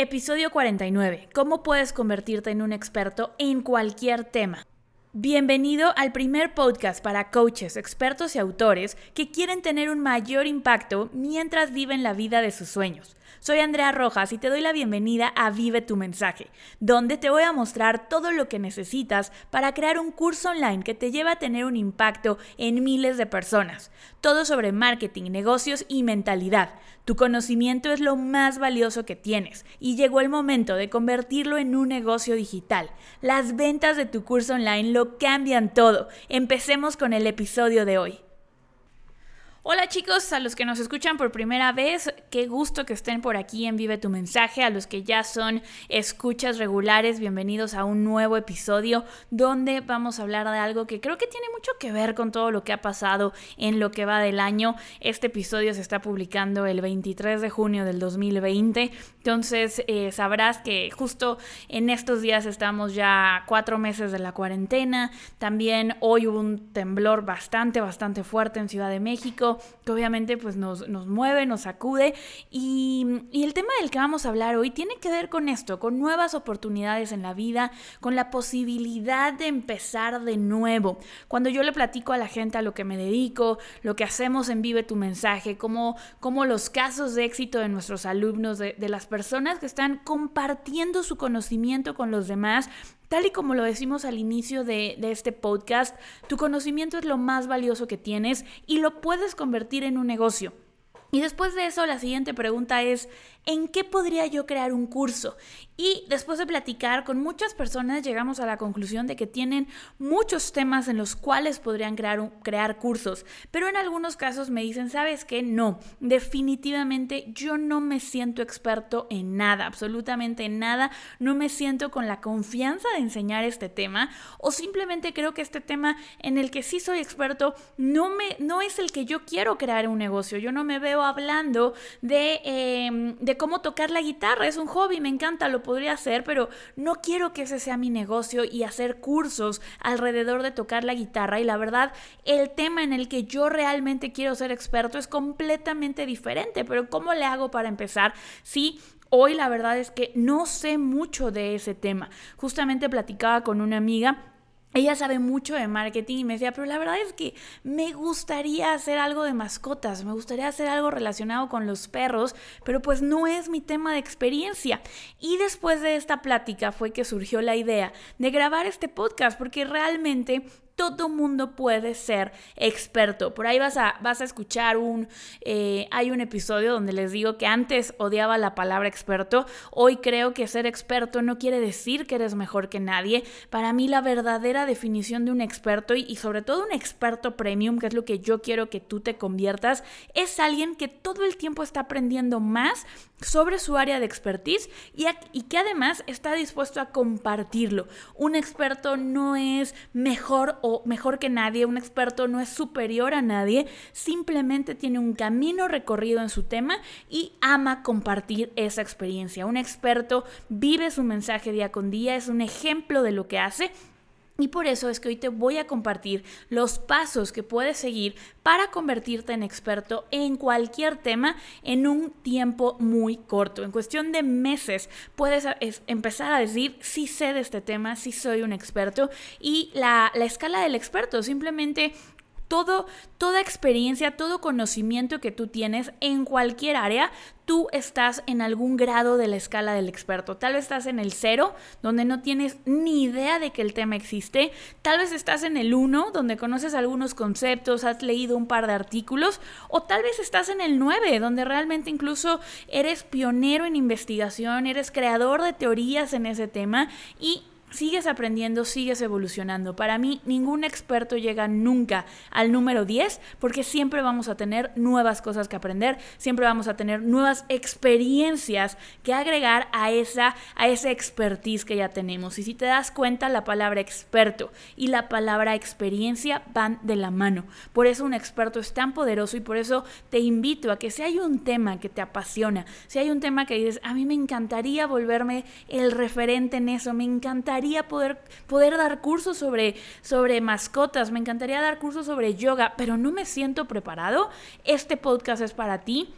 Episodio 49. ¿Cómo puedes convertirte en un experto en cualquier tema? Bienvenido al primer podcast para coaches, expertos y autores que quieren tener un mayor impacto mientras viven la vida de sus sueños. Soy Andrea Rojas y te doy la bienvenida a Vive tu mensaje, donde te voy a mostrar todo lo que necesitas para crear un curso online que te lleve a tener un impacto en miles de personas. Todo sobre marketing, negocios y mentalidad. Tu conocimiento es lo más valioso que tienes y llegó el momento de convertirlo en un negocio digital. Las ventas de tu curso online lo cambian todo. Empecemos con el episodio de hoy. Hola chicos, a los que nos escuchan por primera vez, qué gusto que estén por aquí en Vive tu mensaje, a los que ya son escuchas regulares, bienvenidos a un nuevo episodio donde vamos a hablar de algo que creo que tiene mucho que ver con todo lo que ha pasado en lo que va del año. Este episodio se está publicando el 23 de junio del 2020, entonces eh, sabrás que justo en estos días estamos ya cuatro meses de la cuarentena, también hoy hubo un temblor bastante, bastante fuerte en Ciudad de México que obviamente pues nos, nos mueve, nos sacude. Y, y el tema del que vamos a hablar hoy tiene que ver con esto, con nuevas oportunidades en la vida, con la posibilidad de empezar de nuevo. Cuando yo le platico a la gente a lo que me dedico, lo que hacemos en Vive tu mensaje, cómo, cómo los casos de éxito de nuestros alumnos, de, de las personas que están compartiendo su conocimiento con los demás, Tal y como lo decimos al inicio de, este podcast, tu conocimiento es lo más valioso que tienes y lo puedes convertir en un negocio. Y después de eso, la siguiente pregunta es, ¿en qué podría yo crear un curso? Y después de platicar con muchas personas, llegamos a la conclusión de que tienen muchos temas en los cuales podrían crear, crear cursos. Pero en algunos casos me dicen, ¿sabes qué? No, definitivamente yo no me siento experto en nada, absolutamente en nada. No me siento con la confianza de enseñar este tema. O simplemente creo que este tema en el que sí soy experto no, me, no es el que yo quiero crear un negocio. Yo no me veo hablando de, em, de cómo tocar la guitarra. Es un hobby, me encanta, lo podría hacer, pero no quiero que ese sea mi negocio y hacer cursos alrededor de tocar la guitarra. Y la verdad, el tema en el que yo realmente quiero ser experto es completamente diferente. Pero ¿cómo le hago para empezar? Si Hoy la verdad es que no sé mucho de ese tema. Justamente platicaba con una amiga ella sabe mucho de marketing y me decía, pero la verdad es que me gustaría hacer algo de mascotas, me gustaría hacer algo relacionado con los perros, pero pues no es mi tema de experiencia. Y después de esta plática fue que surgió la idea de grabar este podcast, porque realmente todo mundo puede ser experto. Por ahí vas a, vas a escuchar un, eh, hay un episodio donde les digo que antes odiaba la palabra experto, hoy creo que ser experto no quiere decir que eres mejor que nadie. Para mí la verdadera definición de un experto y, sobre todo un experto premium, que es lo que yo quiero que tú te conviertas, es alguien que todo el tiempo está aprendiendo más sobre su área de expertise y, y, que además está dispuesto a compartirlo. Un experto no es mejor o mejor que nadie, un experto no es superior a nadie, simplemente tiene un camino recorrido en su tema y ama compartir esa experiencia. Un experto vive su mensaje día con día, es un ejemplo de lo que hace y por eso es que hoy te voy a compartir los pasos que puedes seguir para convertirte en experto en cualquier tema en un tiempo muy corto. En cuestión de meses puedes empezar a decir, sí sé de este tema, sí soy un experto. Y la, la escala del experto, simplemente todo, toda experiencia, todo conocimiento que tú tienes en cualquier área, tú estás en algún grado de la escala del experto. Tal vez estás en el cero, donde no tienes ni idea de que el tema existe. Tal vez estás en el uno, donde conoces algunos conceptos, has leído un par de artículos. O tal vez estás en el nueve, donde realmente incluso eres pionero en investigación, eres creador de teorías en ese tema y Sigues aprendiendo, sigues evolucionando. Para mí, ningún experto llega nunca al número 10 porque siempre vamos a tener nuevas cosas que aprender, siempre vamos a tener nuevas experiencias que agregar a esa, a esa expertise que ya tenemos. Y si te das cuenta, la palabra experto y la palabra experiencia van de la mano. Por eso un experto es tan poderoso y por eso te invito a que si hay un tema que te apasiona, si hay un tema que dices, a mí me encantaría volverme el referente en eso, me encantaría poder, poder dar cursos sobre, sobre mascotas, me encantaría dar cursos sobre yoga, pero no me siento preparado. Este podcast es para ti.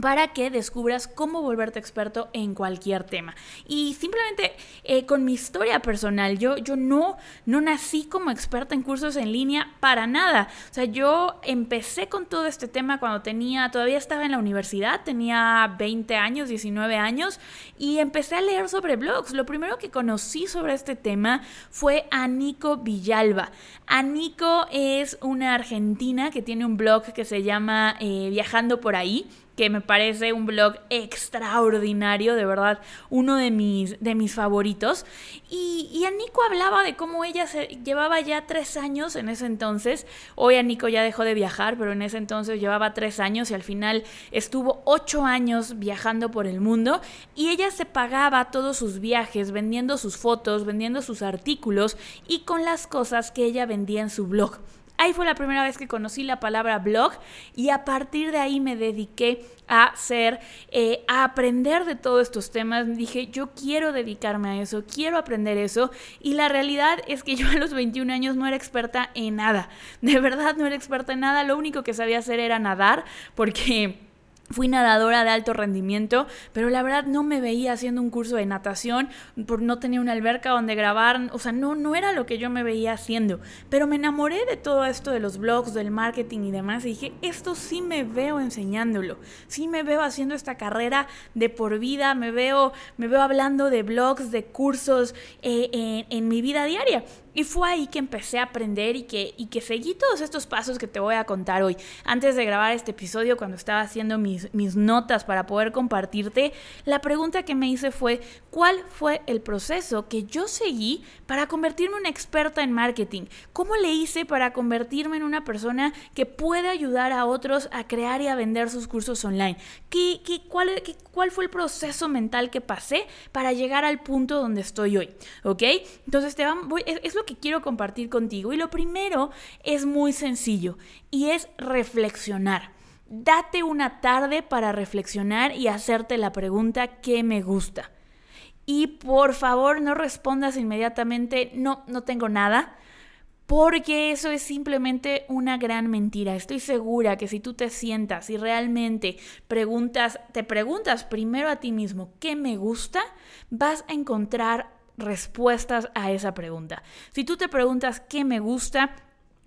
Para que descubras cómo volverte experto en cualquier tema. Y simplemente eh, con mi historia personal, yo, yo no, no nací como experta en cursos en línea para nada. O sea, yo empecé con todo este tema cuando tenía, todavía estaba en la universidad, tenía 20 años, 19 años, y empecé a leer sobre blogs. Lo primero que conocí sobre este tema fue a Nico Villalba. Anico es una argentina que tiene un blog que se llama eh, Viajando por ahí que me parece un blog extraordinario, de verdad, uno de mis, de mis favoritos. Y, y Nico hablaba de cómo ella se, llevaba ya tres años en ese entonces. Hoy Nico ya dejó de viajar, pero en ese entonces llevaba tres años y al final estuvo ocho años viajando por el mundo. Y ella se pagaba todos sus viajes vendiendo sus fotos, vendiendo sus artículos y con las cosas que ella vendía en su blog. Ahí fue la primera vez que conocí la palabra blog y a partir de ahí me dediqué a hacer, eh, a aprender de todos estos temas. Dije, yo quiero dedicarme a eso, quiero aprender eso. Y la realidad es que yo a los 21 años no era experta en nada. De verdad no era experta en nada. Lo único que sabía hacer era nadar porque Fui nadadora de alto rendimiento, pero la verdad no me veía haciendo un curso de natación, por no tenía una alberca donde grabar, o sea, no, no era lo que yo me veía haciendo. Pero me enamoré de todo esto de los blogs, del marketing y demás, y dije, esto sí me veo enseñándolo, sí me veo haciendo esta carrera de por vida, me veo, me veo hablando de blogs, de cursos eh, en mi vida diaria. Y fue ahí que empecé a aprender y que, y que seguí todos estos pasos que te voy a contar hoy. Antes de grabar este episodio, cuando estaba haciendo mis, notas para poder compartirte, la pregunta que me hice fue, ¿cuál fue el proceso que yo seguí para convertirme en una experta en marketing? ¿Cómo le hice para convertirme en una persona que puede ayudar a otros a crear y a vender sus cursos online? ¿Qué, qué, cuál, qué, cuál fue el proceso mental que pasé para llegar al punto donde estoy hoy? ¿Ok? Entonces, te voy, es, es lo que quiero compartir contigo. Y lo primero es muy sencillo y es reflexionar. Date una tarde para reflexionar y hacerte la pregunta ¿qué me gusta? Y por favor no respondas inmediatamente no, no tengo nada, porque eso es simplemente una gran mentira. Estoy segura que si tú te sientas y realmente preguntas, te preguntas primero a ti mismo qué me gusta, vas a encontrar respuestas a esa pregunta. Si tú te preguntas qué me gusta,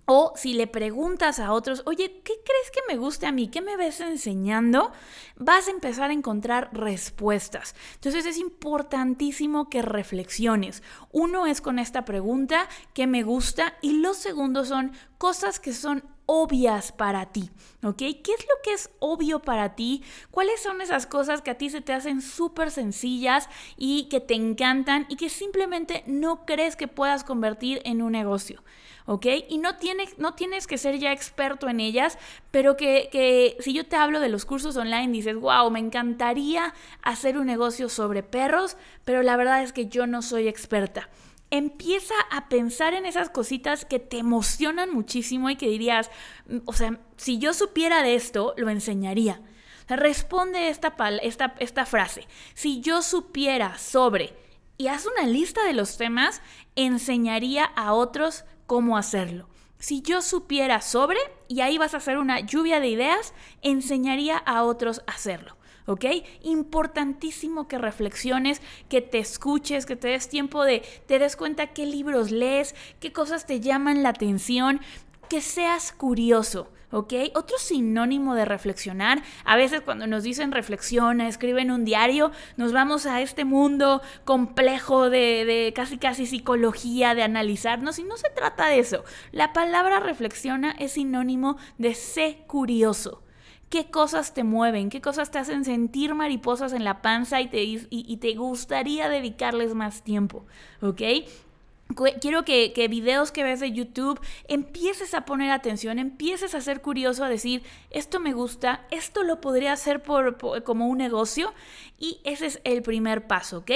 o si le preguntas a otros, oye, ¿qué crees que me guste a mí? ¿Qué me ves enseñando? Vas a empezar a encontrar respuestas. Entonces es importantísimo que reflexiones. Uno es con esta pregunta, ¿qué me gusta? Y los segundos son cosas que son obvias para ti, ¿ok? ¿Qué es lo que es obvio para ti? ¿Cuáles son esas cosas que a ti se te hacen súper sencillas y que te encantan y que simplemente no crees que puedas convertir en un negocio? ¿ok? Y no tienes, no tienes que ser ya experto en ellas, pero que, que, si yo te hablo de los cursos online, dices, wow, me encantaría hacer un negocio sobre perros, pero la verdad es que yo no soy experta empieza a pensar en esas cositas que te emocionan muchísimo y que dirías, mm, o sea, si yo supiera de esto, lo enseñaría. Responde esta, esta, esta frase, si yo supiera sobre y haz una lista de los temas, enseñaría a otros cómo hacerlo. Si yo supiera sobre, y ahí vas a hacer una lluvia de ideas, enseñaría a otros a hacerlo. ¿Ok? Importantísimo que reflexiones, que te escuches, que te des tiempo de, te des cuenta qué libros lees, qué cosas te llaman la atención, que seas curioso. ¿ok? Otro sinónimo de reflexionar, a veces cuando nos dicen reflexiona, escriben un diario, nos vamos a este mundo complejo de, de, casi casi psicología, de analizarnos, y no se trata de eso. La palabra reflexiona es sinónimo de sé curioso qué cosas te mueven, qué cosas te hacen sentir mariposas en la panza y te, y, te gustaría dedicarles más tiempo, ¿ok? Quiero que, que, videos que ves de YouTube empieces a poner atención, empieces a ser curioso, a decir, esto me gusta, esto lo podría hacer por, como un negocio y ese es el primer paso, ¿ok?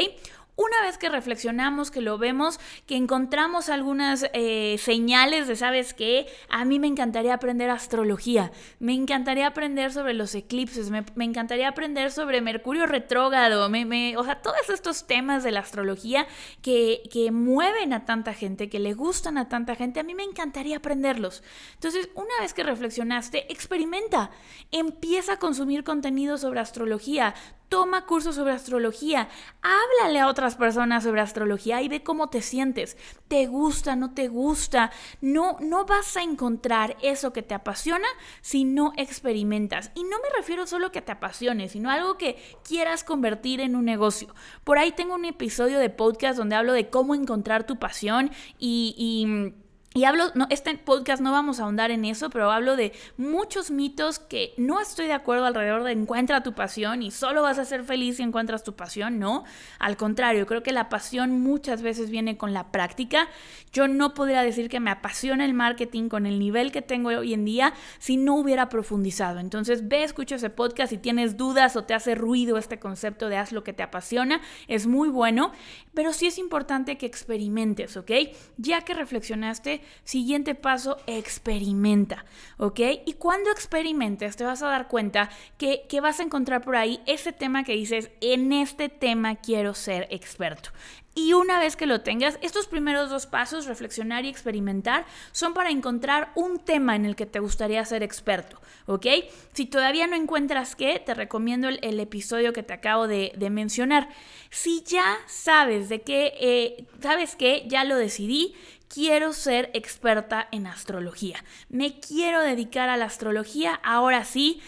Una vez que reflexionamos, que lo vemos, que encontramos algunas eh, señales de, ¿sabes qué? A mí me encantaría aprender astrología, me encantaría aprender sobre los eclipses, me, encantaría aprender sobre Mercurio retrógrado, me, o sea, todos estos temas de la astrología que, que mueven a tanta gente, que le gustan a tanta gente, a mí me encantaría aprenderlos. Entonces, una vez que reflexionaste, experimenta, empieza a consumir contenido sobre astrología, Toma cursos sobre astrología, háblale a otras personas sobre astrología y ve cómo te sientes. ¿Te gusta, no te gusta? No, no vas a encontrar eso que te apasiona si no experimentas. Y no me refiero solo a que te apasione, sino algo que quieras convertir en un negocio. Por ahí tengo un episodio de podcast donde hablo de cómo encontrar tu pasión y, y y hablo, no, este podcast no vamos a ahondar en eso, pero hablo de muchos mitos que no estoy de acuerdo alrededor de encuentra tu pasión y solo vas a ser feliz si encuentras tu pasión, no. Al contrario, creo que la pasión muchas veces viene con la práctica. Yo no podría decir que me apasiona el marketing con el nivel que tengo hoy en día si no hubiera profundizado. Entonces ve, escucha ese podcast si tienes dudas o te hace ruido este concepto de haz lo que te apasiona, es muy bueno, pero sí es importante que experimentes, ¿ok? Ya que reflexionaste, Siguiente paso, experimenta, ¿ok? Y cuando experimentes te vas a dar cuenta que, que vas a encontrar por ahí ese tema que dices, en este tema quiero ser experto. Y una vez que lo tengas, estos primeros dos pasos, reflexionar y experimentar, son para encontrar un tema en el que te gustaría ser experto, ¿ok? Si todavía no encuentras qué, te recomiendo el, episodio que te acabo de, mencionar. Si ya sabes de qué, eh, ¿sabes qué? Ya lo decidí, quiero ser experta en astrología. Me quiero dedicar a la astrología, ahora sí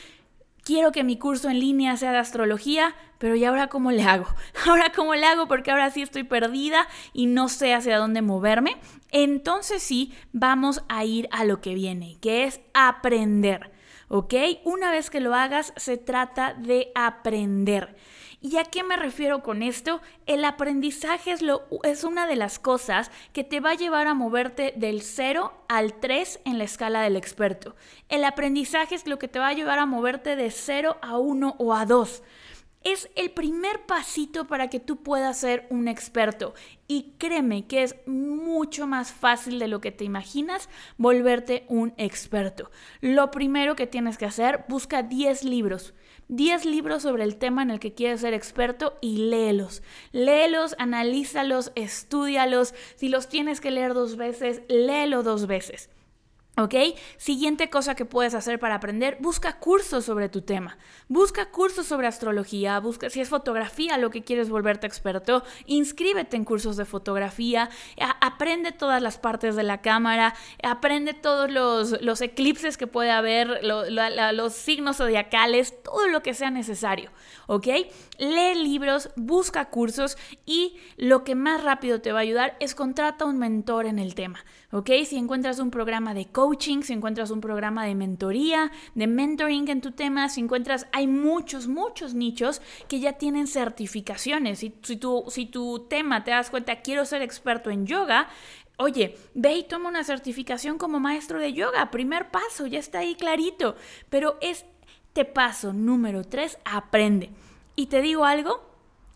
quiero que mi curso en línea sea de astrología, pero ¿y ahora cómo le hago? Ahora cómo le hago porque ahora sí estoy perdida y no sé hacia dónde moverme. Entonces sí, vamos a ir a lo que viene, que es aprender. ¿Ok? Una vez que lo hagas, se trata de aprender. ¿Y a qué me refiero con esto? El aprendizaje es, lo, es una de las cosas que te va a llevar a moverte del 0 al 3 en la escala del experto. El aprendizaje es lo que te va a llevar a moverte de 0 a 1 o a 2 es el primer pasito para que tú puedas ser un experto. Y créeme que es mucho más fácil de lo que te imaginas volverte un experto. Lo primero que tienes que hacer, busca 10 libros. 10 libros sobre el tema en el que quieres ser experto y léelos. Léelos, analízalos, estudialos. Si los tienes que leer dos veces, léelo dos veces. ¿Ok? Siguiente cosa que puedes hacer para aprender, busca cursos sobre tu tema. Busca cursos sobre astrología, busca si es fotografía lo que quieres volverte experto, inscríbete en cursos de fotografía, aprende todas las partes de la cámara, aprende todos los, eclipses que puede haber, los signos zodiacales, todo lo que sea necesario. ¿Ok? Lee libros, busca cursos y lo que más rápido te va a ayudar es contrata un mentor en el tema. ¿Ok? Si encuentras un programa de coaching, si encuentras un programa de mentoría, de mentoring en tu tema, si encuentras, hay muchos, muchos nichos que ya tienen certificaciones. Si, si, tu, si tu tema te das cuenta, quiero ser experto en yoga, Oye, ve y toma una certificación como maestro de yoga. Primer paso, ya está ahí clarito. Pero este paso número tres, aprende. Y te digo algo,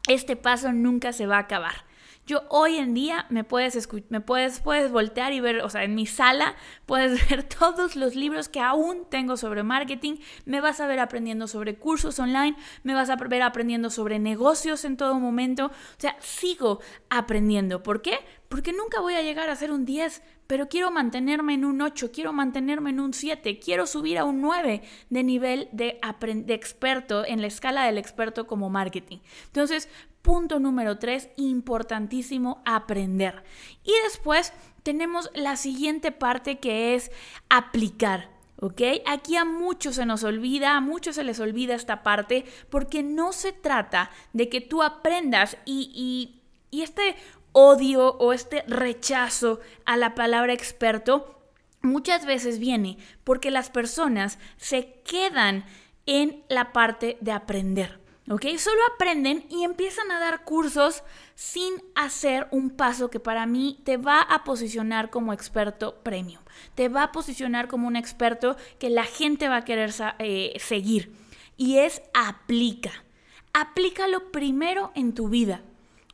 este paso nunca se va a acabar. Yo hoy en día me puedes, me puedes, puedes voltear y ver, o sea, en mi sala puedes ver todos los libros que aún tengo sobre marketing, me vas a ver aprendiendo sobre cursos online, me vas a ver aprendiendo sobre negocios en todo momento, o sea, sigo aprendiendo. ¿Por qué? Porque nunca voy a llegar a ser un 10, pero quiero mantenerme en un 8, quiero mantenerme en un 7, quiero subir a un 9 de nivel de, de experto en la escala del experto como marketing. Entonces, Punto número tres, importantísimo, aprender. Y después tenemos la siguiente parte que es aplicar. ¿Ok? Aquí a muchos se nos olvida, a muchos se les olvida esta parte porque no se trata de que tú aprendas y, y, y este odio o este rechazo a la palabra experto muchas veces viene porque las personas se quedan en la parte de aprender. ¿Ok? Solo aprenden y empiezan a dar cursos sin hacer un paso que para mí te va a posicionar como experto premium, te va a posicionar como un experto que la gente va a querer eh, seguir. Y es aplica. Aplícalo primero en tu vida.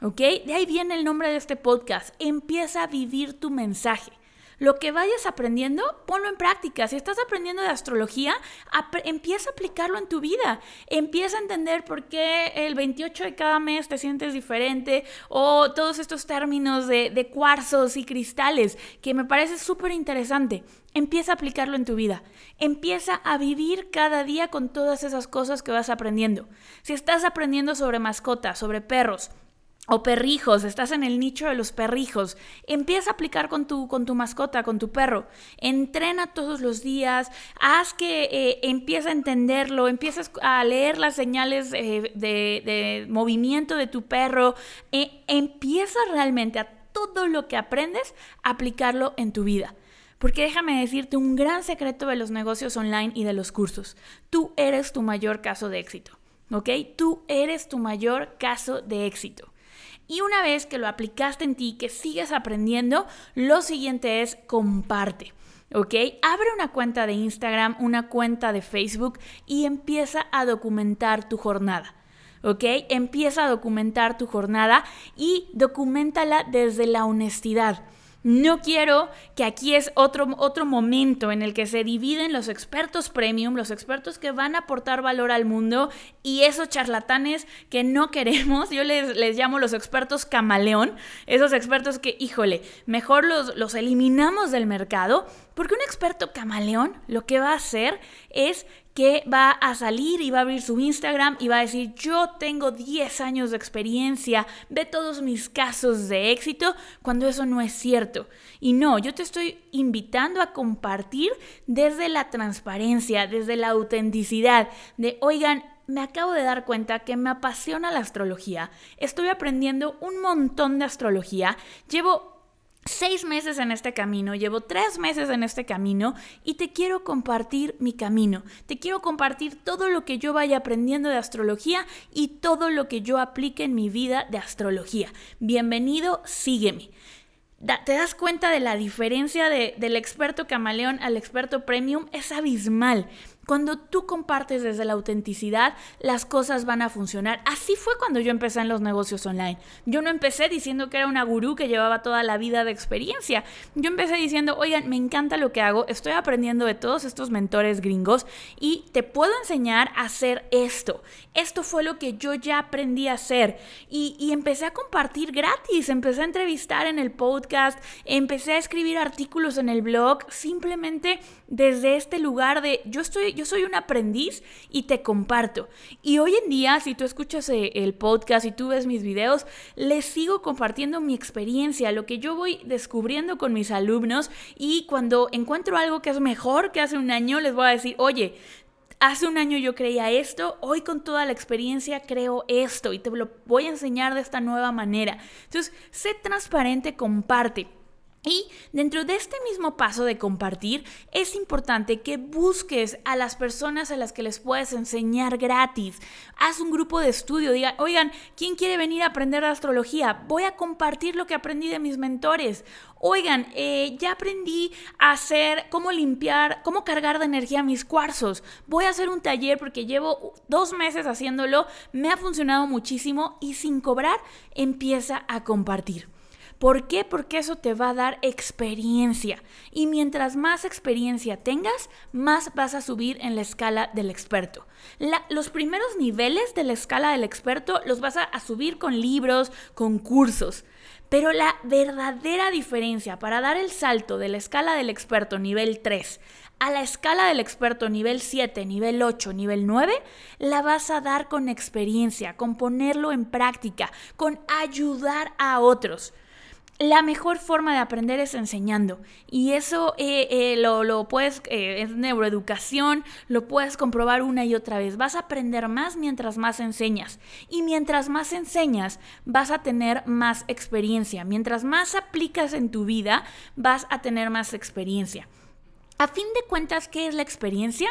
¿Ok? De ahí viene el nombre de este podcast. Empieza a vivir tu mensaje. Lo que vayas aprendiendo, ponlo en práctica. Si estás aprendiendo de astrología, empieza a aplicarlo en tu vida. Empieza a entender por qué el 28 de cada mes te sientes diferente o todos estos términos de, cuarzos y cristales, que me parece súper interesante. Empieza a aplicarlo en tu vida. Empieza a vivir cada día con todas esas cosas que vas aprendiendo. Si estás aprendiendo sobre mascotas, sobre perros, o perrijos, estás en el nicho de los perrijos, empieza a aplicar con tu, con tu mascota, con tu perro, entrena todos los días, haz que eh, empieza a entenderlo, empiezas a leer las señales eh, de, movimiento de tu perro, eh, empieza realmente a todo lo que aprendes, a aplicarlo en tu vida. Porque déjame decirte un gran secreto de los negocios online y de los cursos. Tú eres tu mayor caso de éxito, ¿ok? Tú eres tu mayor caso de éxito. Y una vez que lo aplicaste en ti, que sigues aprendiendo, lo siguiente es comparte. ¿ok? Abre una cuenta de Instagram, una cuenta de Facebook y empieza a documentar tu jornada. ¿Ok? Empieza a documentar tu jornada y documentala desde la honestidad. No quiero que aquí es otro, otro momento en el que se dividen los expertos premium, los expertos que van a aportar valor al mundo y esos charlatanes que no queremos. Yo les, les llamo los expertos camaleón, esos expertos que, híjole, mejor los, los eliminamos del mercado porque un experto camaleón lo que va a hacer es que va a salir y va a abrir su Instagram y va a decir, yo tengo 10 años de experiencia, ve todos mis casos de éxito, cuando eso no es cierto. Y no, yo te estoy invitando a compartir desde la transparencia, desde la autenticidad, de, oigan, me acabo de dar cuenta que me apasiona la astrología, estoy aprendiendo un montón de astrología, llevo seis meses en este camino, llevo tres meses en este camino y te quiero compartir mi camino. Te quiero compartir todo lo que yo vaya aprendiendo de astrología y todo lo que yo aplique en mi vida de astrología. Bienvenido, sígueme. ¿Te das cuenta de la diferencia del experto camaleón al experto premium? Es abismal. Cuando tú compartes desde la autenticidad, las cosas van a funcionar. Así fue cuando yo empecé en los negocios online. Yo no empecé diciendo que era una gurú que llevaba toda la vida de experiencia. Yo empecé diciendo, oigan, me encanta lo que hago, estoy aprendiendo de todos estos mentores gringos y te puedo enseñar a hacer esto. Esto fue lo que yo ya aprendí a hacer. Y, y empecé a compartir gratis, empecé a entrevistar en el podcast, empecé a escribir artículos en el blog, simplemente desde este lugar de yo estoy yo soy un aprendiz y te comparto. Y hoy en día, si tú escuchas eh, el podcast y tú ves mis videos, les sigo compartiendo mi experiencia, lo que yo voy descubriendo con mis alumnos y cuando encuentro algo que es mejor que hace un año, les voy a decir, oye, Hace un año yo creía esto, hoy con toda la experiencia creo esto y te lo voy a enseñar de esta nueva manera. Entonces, sé transparente, comparte. Y dentro de este mismo paso de compartir, es importante que busques a las personas a las que les puedes enseñar gratis. Haz un grupo de estudio, diga, oigan, ¿quién quiere venir a aprender astrología? Voy a compartir lo que aprendí de mis mentores. Oigan, eh, ya aprendí a hacer, cómo limpiar, cómo cargar de energía mis cuarzos. Voy a hacer un taller porque llevo dos meses haciéndolo, me ha funcionado muchísimo y sin cobrar empieza a compartir. ¿Por qué? Porque eso te va a dar experiencia. Y mientras más experiencia tengas, más vas a subir en la escala del experto. los primeros niveles de la escala del experto los vas a, a subir con libros, con cursos. Pero la verdadera diferencia para dar el salto de la escala del experto nivel 3 a la escala del experto nivel 7, nivel 8, nivel 9, la vas a dar con experiencia, con ponerlo en práctica, con ayudar a otros la mejor forma de aprender es enseñando. Y eso eh, eh, lo, puedes, eh, es neuroeducación, lo puedes comprobar una y otra vez. Vas a aprender más mientras más enseñas. Y mientras más enseñas, vas a tener más experiencia. Mientras más aplicas en tu vida, vas a tener más experiencia. A fin de cuentas, ¿qué es la experiencia?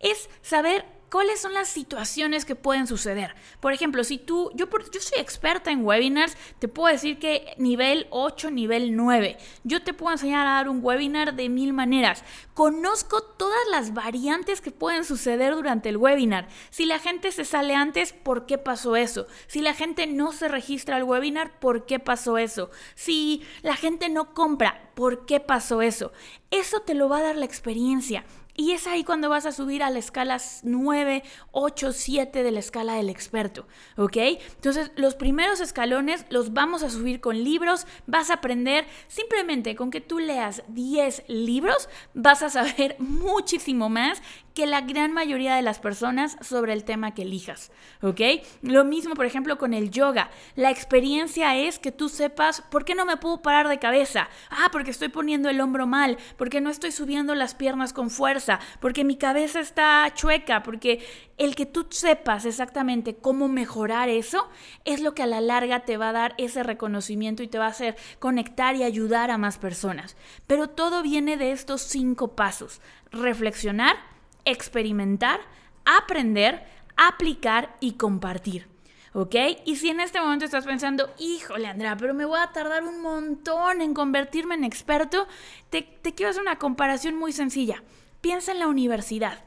Es saber ¿cuáles son las situaciones que pueden suceder? Por ejemplo, si tú, yo, yo soy experta en webinars, te puedo decir que nivel 8, nivel 9. Yo te puedo enseñar a dar un webinar de mil maneras. Conozco todas las variantes que pueden suceder durante el webinar. Si la gente se sale antes, ¿por qué pasó eso? Si la gente no se registra al webinar, ¿por qué pasó eso? Si la gente no compra, ¿por qué pasó eso? Eso te lo va a dar la experiencia. Y es ahí cuando vas a subir a la escala 9, 8, 7 de la escala del experto, ¿ok? Entonces, los primeros escalones los vamos a subir con libros, vas a aprender simplemente con que tú leas 10 libros, vas a saber muchísimo más que la gran mayoría de las personas sobre el tema que elijas, ¿ok? Lo mismo, por ejemplo, con el yoga. La experiencia es que tú sepas por qué no me puedo parar de cabeza. Ah, porque estoy poniendo el hombro mal, porque no estoy subiendo las piernas con fuerza, porque mi cabeza está chueca, porque el que tú sepas exactamente cómo mejorar eso es lo que a la larga te va a dar ese reconocimiento y te va a hacer conectar y ayudar a más personas. Pero todo viene de estos cinco pasos. Reflexionar, experimentar, aprender, aplicar y compartir. ¿Ok? Y si en este momento estás pensando, híjole Andrea, pero me voy a tardar un montón en convertirme en experto, te, quiero hacer una comparación muy sencilla. Piensa en la universidad.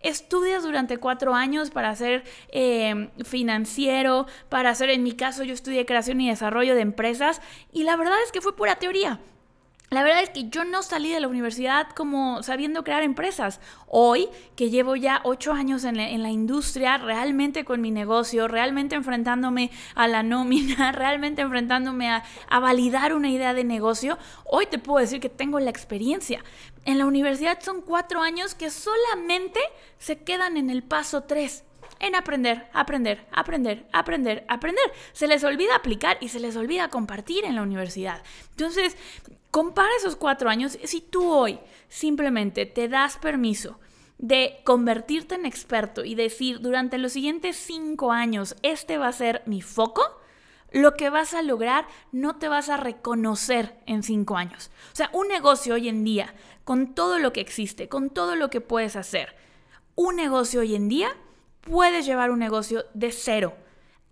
Estudias durante cuatro años para ser eh, financiero, para hacer, en mi caso, yo estudié creación y desarrollo de empresas y la verdad es que fue pura teoría. La verdad es que yo no salí de la universidad como sabiendo crear empresas. Hoy, que llevo ya ocho años en la, industria, realmente con mi negocio, realmente enfrentándome a la nómina, realmente enfrentándome a, a validar una idea de negocio, hoy te puedo decir que tengo la experiencia. En la universidad son cuatro años que solamente se quedan en el paso tres en aprender, aprender, aprender, aprender, aprender. Se les olvida aplicar y se les olvida compartir en la universidad. Entonces, Compara esos cuatro años. Si tú hoy simplemente te das permiso de convertirte en experto y decir durante los siguientes cinco años este va a ser mi foco, lo que vas a lograr no te vas a reconocer en cinco años. O sea, un negocio hoy en día, con todo lo que existe, con todo lo que puedes hacer, un negocio hoy en día, puedes llevar un negocio de cero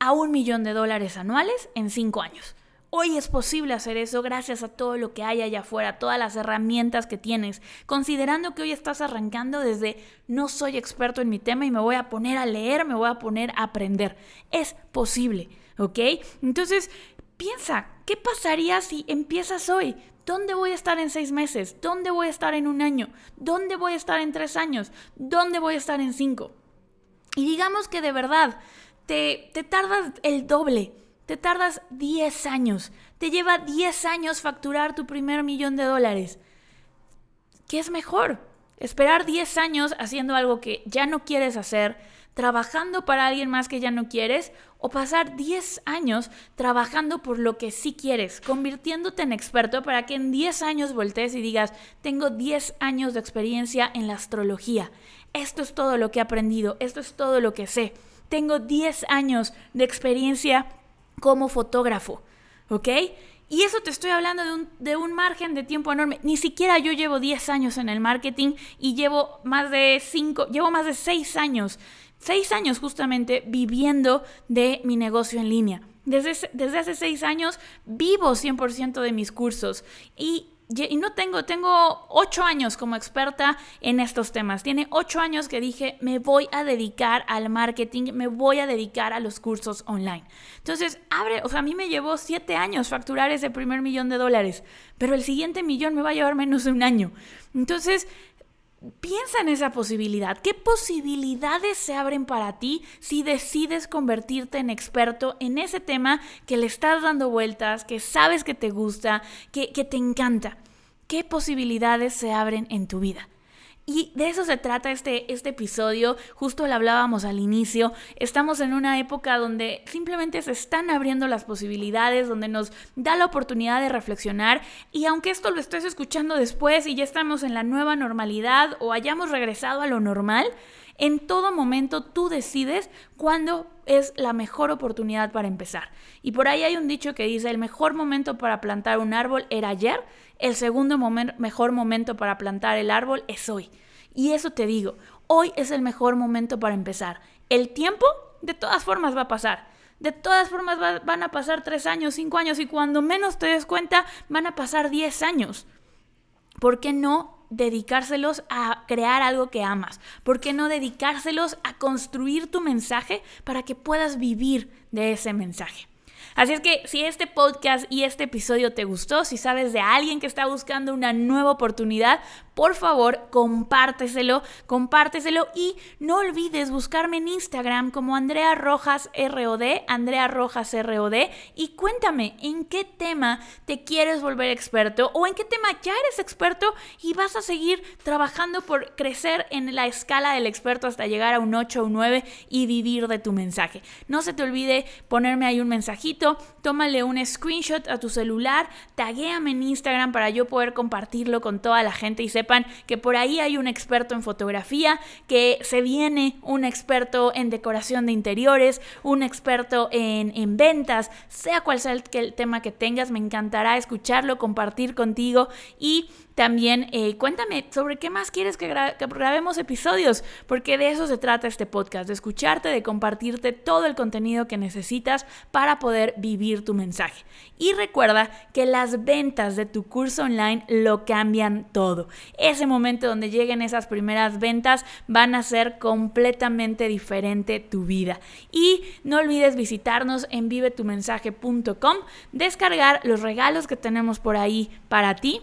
a un millón de dólares anuales en cinco años. Hoy es posible hacer eso gracias a todo lo que hay allá afuera, todas las herramientas que tienes, considerando que hoy estás arrancando desde no soy experto en mi tema y me voy a poner a leer, me voy a poner a aprender. Es posible, ¿ok? Entonces, piensa, ¿qué pasaría si empiezas hoy? ¿Dónde voy a estar en seis meses? ¿Dónde voy a estar en un año? ¿Dónde voy a estar en tres años? ¿Dónde voy a estar en cinco? Y digamos que de verdad te, te tardas el doble te tardas 10 años. Te lleva 10 años facturar tu primer millón de dólares. ¿Qué es mejor? Esperar 10 años haciendo algo que ya no quieres hacer, trabajando para alguien más que ya no quieres, o pasar 10 años trabajando por lo que sí quieres, convirtiéndote en experto para que en 10 años voltees y digas, tengo 10 años de experiencia en la astrología. Esto es todo lo que he aprendido, esto es todo lo que sé. Tengo 10 años de experiencia como fotógrafo, ¿ok? Y eso te estoy hablando de un, de un, margen de tiempo enorme. Ni siquiera yo llevo 10 años en el marketing y llevo más de 5, llevo más de 6 años, 6 años justamente viviendo de mi negocio en línea. Desde, desde hace 6 años vivo 100% de mis cursos y y no tengo, tengo ocho años como experta en estos temas. Tiene ocho años que dije, me voy a dedicar al marketing, me voy a dedicar a los cursos online. Entonces, abre, o sea, a mí me llevó siete años facturar ese primer millón de dólares, pero el siguiente millón me va a llevar menos de un año. Entonces, Piensa en esa posibilidad. ¿Qué posibilidades se abren para ti si decides convertirte en experto en ese tema que le estás dando vueltas, que sabes que te gusta, que, que te encanta? ¿Qué posibilidades se abren en tu vida? Y de eso se trata este, este episodio, justo lo hablábamos al inicio, estamos en una época donde simplemente se están abriendo las posibilidades, donde nos da la oportunidad de reflexionar. Y aunque esto lo estés escuchando después y ya estamos en la nueva normalidad o hayamos regresado a lo normal, en todo momento tú decides cuándo es la mejor oportunidad para empezar. Y por ahí hay un dicho que dice, el mejor momento para plantar un árbol era ayer, el segundo mejor momento para plantar el árbol es hoy. Y eso te digo, hoy es el mejor momento para empezar. El tiempo, de todas formas, va a pasar. De todas formas van a pasar tres años, cinco años y cuando menos te des cuenta van a pasar diez años. ¿Por qué no dedicárselos a crear algo que amas? ¿Por qué no dedicárselos a construir tu mensaje para que puedas vivir de ese mensaje? Así es que si este podcast y este episodio te gustó, si sabes de alguien que está buscando una nueva oportunidad, por favor, compárteselo, compárteselo y no olvides buscarme en Instagram como Andrea Rojas ROD, Andrea Rojas ROD y cuéntame en qué tema te quieres volver experto o en qué tema ya eres experto y vas a seguir trabajando por crecer en la escala del experto hasta llegar a un 8 o un 9 y vivir de tu mensaje. No se te olvide ponerme ahí un mensajito tómale un screenshot a tu celular, taguéame en Instagram para yo poder compartirlo con toda la gente y que por ahí hay un experto en fotografía, que se viene un experto en decoración de interiores, un experto en, en ventas, sea cual sea el tema que tengas, me encantará escucharlo, compartir contigo. Y también eh, cuéntame sobre qué más quieres que, grabemos episodios, porque de eso se trata este podcast, de escucharte, de compartirte todo el contenido que necesitas para poder vivir tu mensaje. Y recuerda que las ventas de tu curso online lo cambian todo. Ese momento donde lleguen esas primeras ventas van a ser completamente diferente tu vida. Y no olvides visitarnos en vivetumensaje.com, descargar los regalos que tenemos por ahí para ti